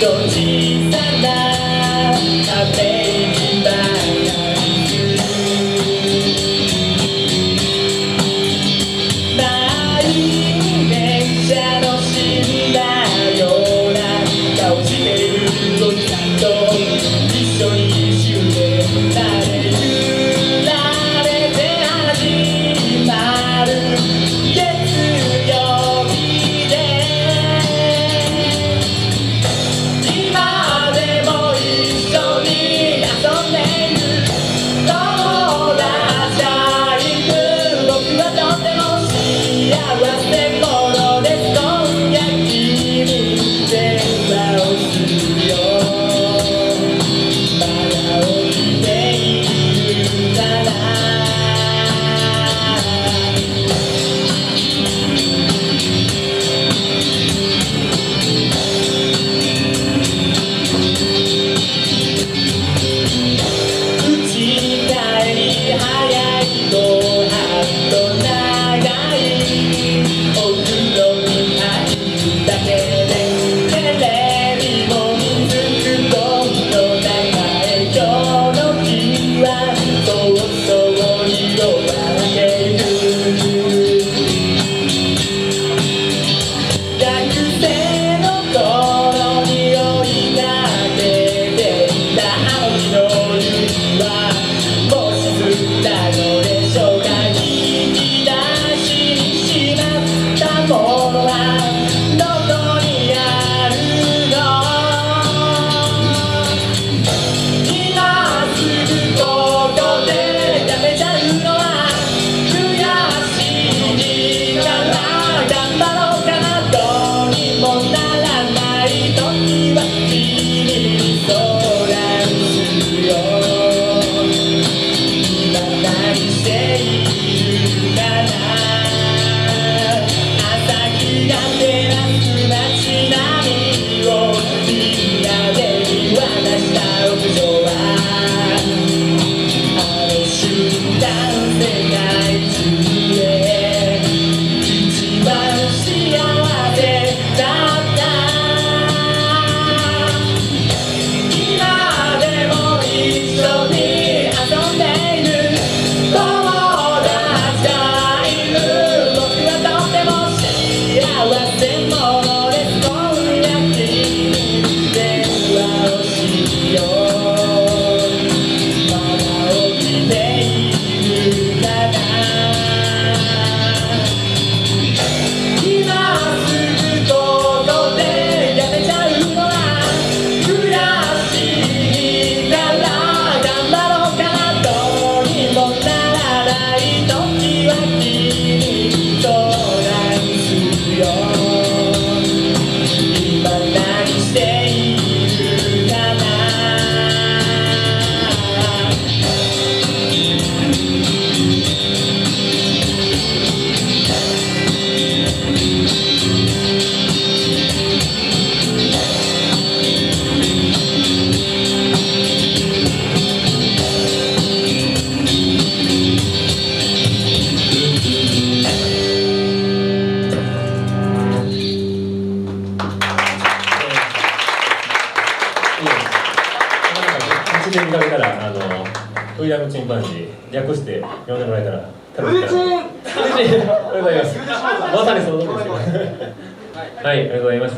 口で見かけたらあのウィリアムチンパンジー略して呼んでもらえたら ありがとうございます。まさにその通りですよ はいありがとうございます